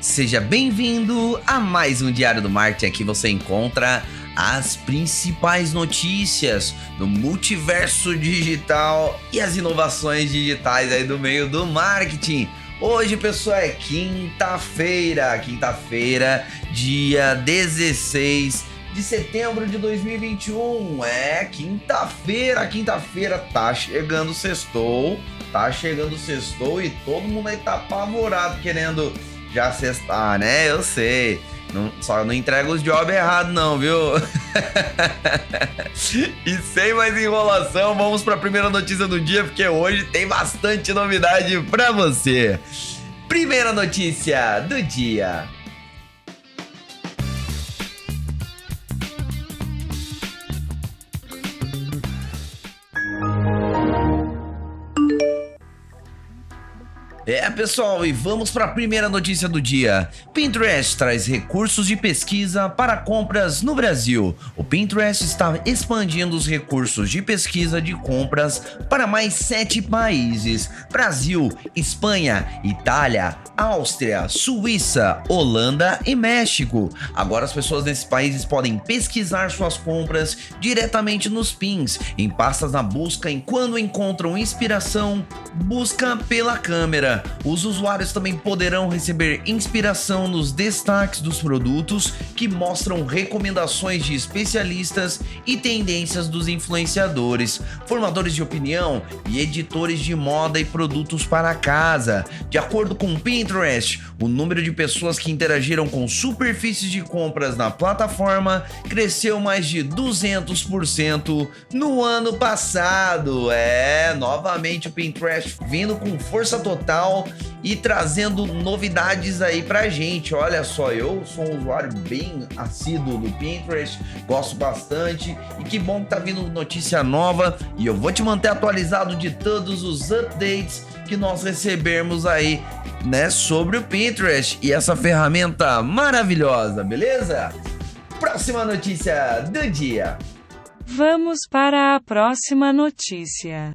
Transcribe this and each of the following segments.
Seja bem-vindo a mais um Diário do Marketing. Aqui você encontra as principais notícias do multiverso digital e as inovações digitais aí do meio do marketing. Hoje, pessoal, é quinta-feira, quinta-feira, dia 16 de setembro de 2021. É quinta-feira, quinta-feira tá chegando o sextou, tá chegando o sextou e todo mundo aí tá apavorado querendo já cestar, né? Eu sei. Não, só não entrega os jobs errados, não, viu? e sem mais enrolação, vamos para a primeira notícia do dia, porque hoje tem bastante novidade para você. Primeira notícia do dia. É, pessoal, e vamos para a primeira notícia do dia. Pinterest traz recursos de pesquisa para compras no Brasil. O Pinterest está expandindo os recursos de pesquisa de compras para mais sete países: Brasil, Espanha, Itália, Áustria, Suíça, Holanda e México. Agora as pessoas nesses países podem pesquisar suas compras diretamente nos pins, em pastas na busca, enquanto encontram inspiração, busca pela câmera os usuários também poderão receber inspiração nos destaques dos produtos que mostram recomendações de especialistas e tendências dos influenciadores, formadores de opinião e editores de moda e produtos para casa. De acordo com o Pinterest, o número de pessoas que interagiram com superfícies de compras na plataforma cresceu mais de 200% no ano passado. É, novamente o Pinterest vindo com força total e trazendo novidades aí pra gente. Olha só, eu sou um usuário bem assíduo do Pinterest, gosto bastante e que bom que tá vindo notícia nova e eu vou te manter atualizado de todos os updates que nós recebemos aí, né, sobre o Pinterest e essa ferramenta maravilhosa, beleza? Próxima notícia do dia. Vamos para a próxima notícia.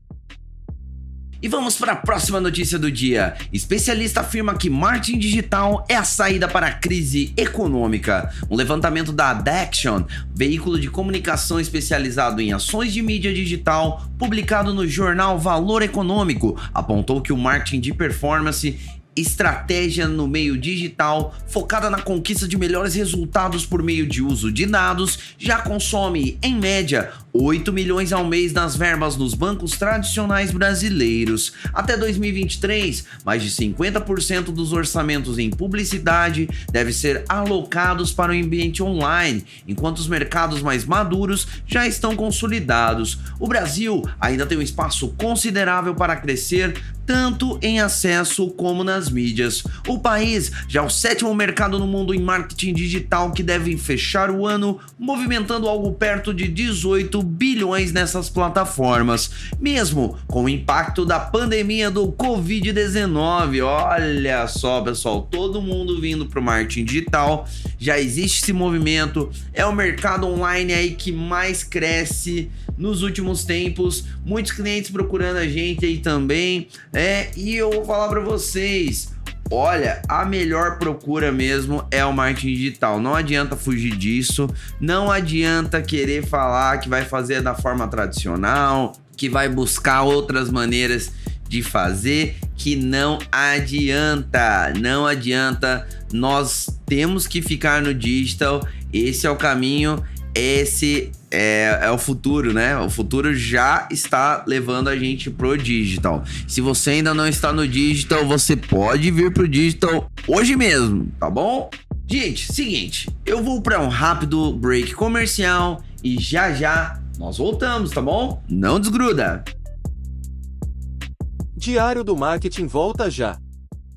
E vamos para a próxima notícia do dia. Especialista afirma que marketing digital é a saída para a crise econômica. Um levantamento da Adaction, veículo de comunicação especializado em ações de mídia digital, publicado no jornal Valor Econômico, apontou que o marketing de performance estratégia no meio digital focada na conquista de melhores resultados por meio de uso de dados já consome, em média, 8 milhões ao mês nas verbas nos bancos tradicionais brasileiros. Até 2023, mais de 50% dos orçamentos em publicidade devem ser alocados para o ambiente online, enquanto os mercados mais maduros já estão consolidados. O Brasil ainda tem um espaço considerável para crescer, tanto em acesso como nas mídias. O país já é o sétimo mercado no mundo em marketing digital que deve fechar o ano movimentando algo perto de 18 bilhões nessas plataformas, mesmo com o impacto da pandemia do Covid-19. Olha só, pessoal, todo mundo vindo para o marketing digital, já existe esse movimento, é o mercado online aí que mais cresce nos últimos tempos, muitos clientes procurando a gente aí também, e eu vou falar para vocês, Olha, a melhor procura mesmo é o marketing digital. Não adianta fugir disso. Não adianta querer falar que vai fazer da forma tradicional, que vai buscar outras maneiras de fazer, que não adianta. Não adianta. Nós temos que ficar no digital. Esse é o caminho. Esse é, é, o futuro, né? O futuro já está levando a gente pro digital. Se você ainda não está no digital, você pode vir pro digital hoje mesmo, tá bom? Gente, seguinte, eu vou para um rápido break comercial e já já nós voltamos, tá bom? Não desgruda. Diário do Marketing volta já.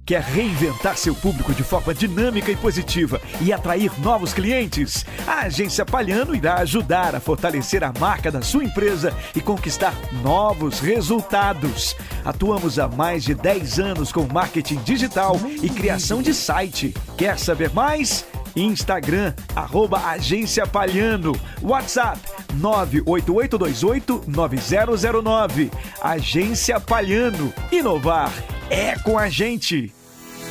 Quer reinventar seu público de forma dinâmica e positiva e atrair novos clientes? A Agência Palhano irá ajudar a fortalecer a marca da sua empresa e conquistar novos resultados. Atuamos há mais de 10 anos com marketing digital e criação de site. Quer saber mais? Instagram, arroba Agência Palhano. WhatsApp 988289009. Agência Palhano. Inovar é com a gente.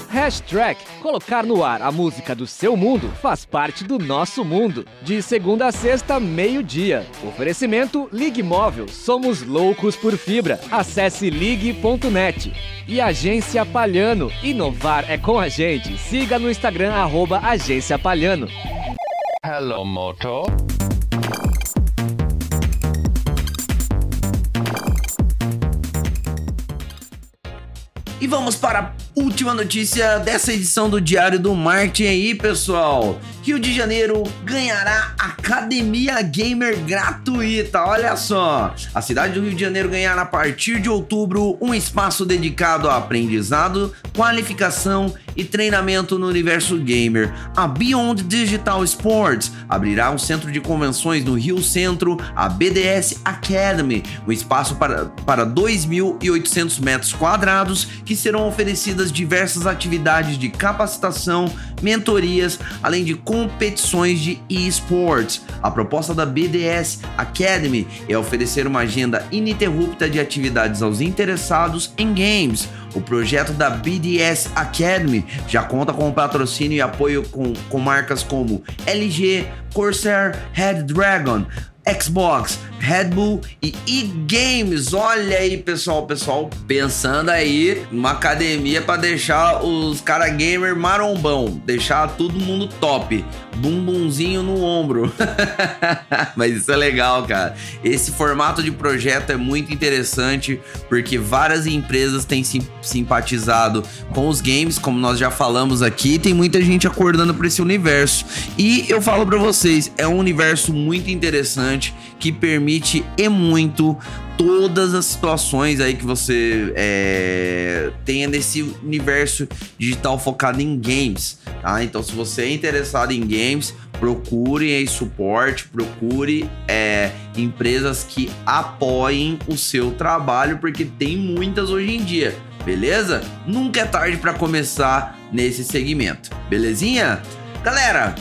Hashtag. Colocar no ar a música do seu mundo faz parte do nosso mundo. De segunda a sexta, meio-dia. Oferecimento Ligue Móvel. Somos loucos por fibra. Acesse ligue.net. E Agência Palhano. Inovar é com a gente. Siga no Instagram, arroba Agência Palhano. Hello, Moto. E vamos para última notícia dessa edição do Diário do Marketing aí, pessoal. Rio de Janeiro ganhará Academia Gamer gratuita. Olha só, a cidade do Rio de Janeiro ganhará a partir de outubro um espaço dedicado a aprendizado, qualificação e treinamento no universo gamer. A Beyond Digital Sports abrirá um centro de convenções no Rio Centro, a BDS Academy, um espaço para, para 2.800 metros quadrados que serão oferecidas diversas atividades de capacitação, mentorias, além de competições de esports. A proposta da BDS Academy é oferecer uma agenda ininterrupta de atividades aos interessados em games. O projeto da BDS Academy já conta com patrocínio e apoio com, com marcas como LG, Corsair, Red Dragon, Xbox, Red Bull e e-games. Olha aí, pessoal, pessoal pensando aí numa academia para deixar os cara gamer marombão, deixar todo mundo top, bumbumzinho no ombro. Mas isso é legal, cara. Esse formato de projeto é muito interessante porque várias empresas têm sim, simpatizado com os games, como nós já falamos aqui, tem muita gente acordando para esse universo. E eu falo para vocês, é um universo muito interessante que permite e muito todas as situações aí que você é, tenha nesse universo digital focado em games, tá? Então, se você é interessado em games, procure aí suporte, procure é, empresas que apoiem o seu trabalho, porque tem muitas hoje em dia, beleza? Nunca é tarde para começar nesse segmento, belezinha? Galera,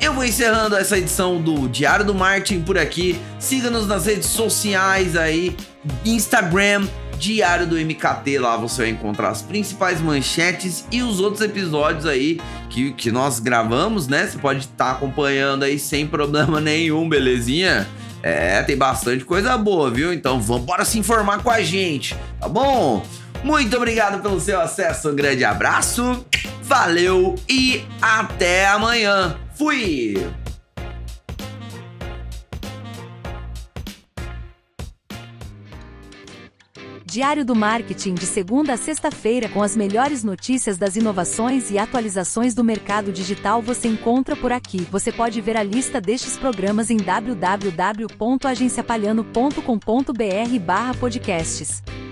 eu vou encerrando essa edição do Diário do Marketing por aqui. Siga-nos nas redes sociais aí, Instagram, Diário do MKT, lá você vai encontrar as principais manchetes e os outros episódios aí que, que nós gravamos, né? Você pode estar tá acompanhando aí sem problema nenhum, belezinha? É, tem bastante coisa boa, viu? Então vamos bora se informar com a gente, tá bom? Muito obrigado pelo seu acesso, um grande abraço, valeu e até amanhã. Fui! Diário do Marketing de segunda a sexta-feira com as melhores notícias das inovações e atualizações do mercado digital você encontra por aqui. Você pode ver a lista destes programas em www.agenciapalhano.com.br/podcasts.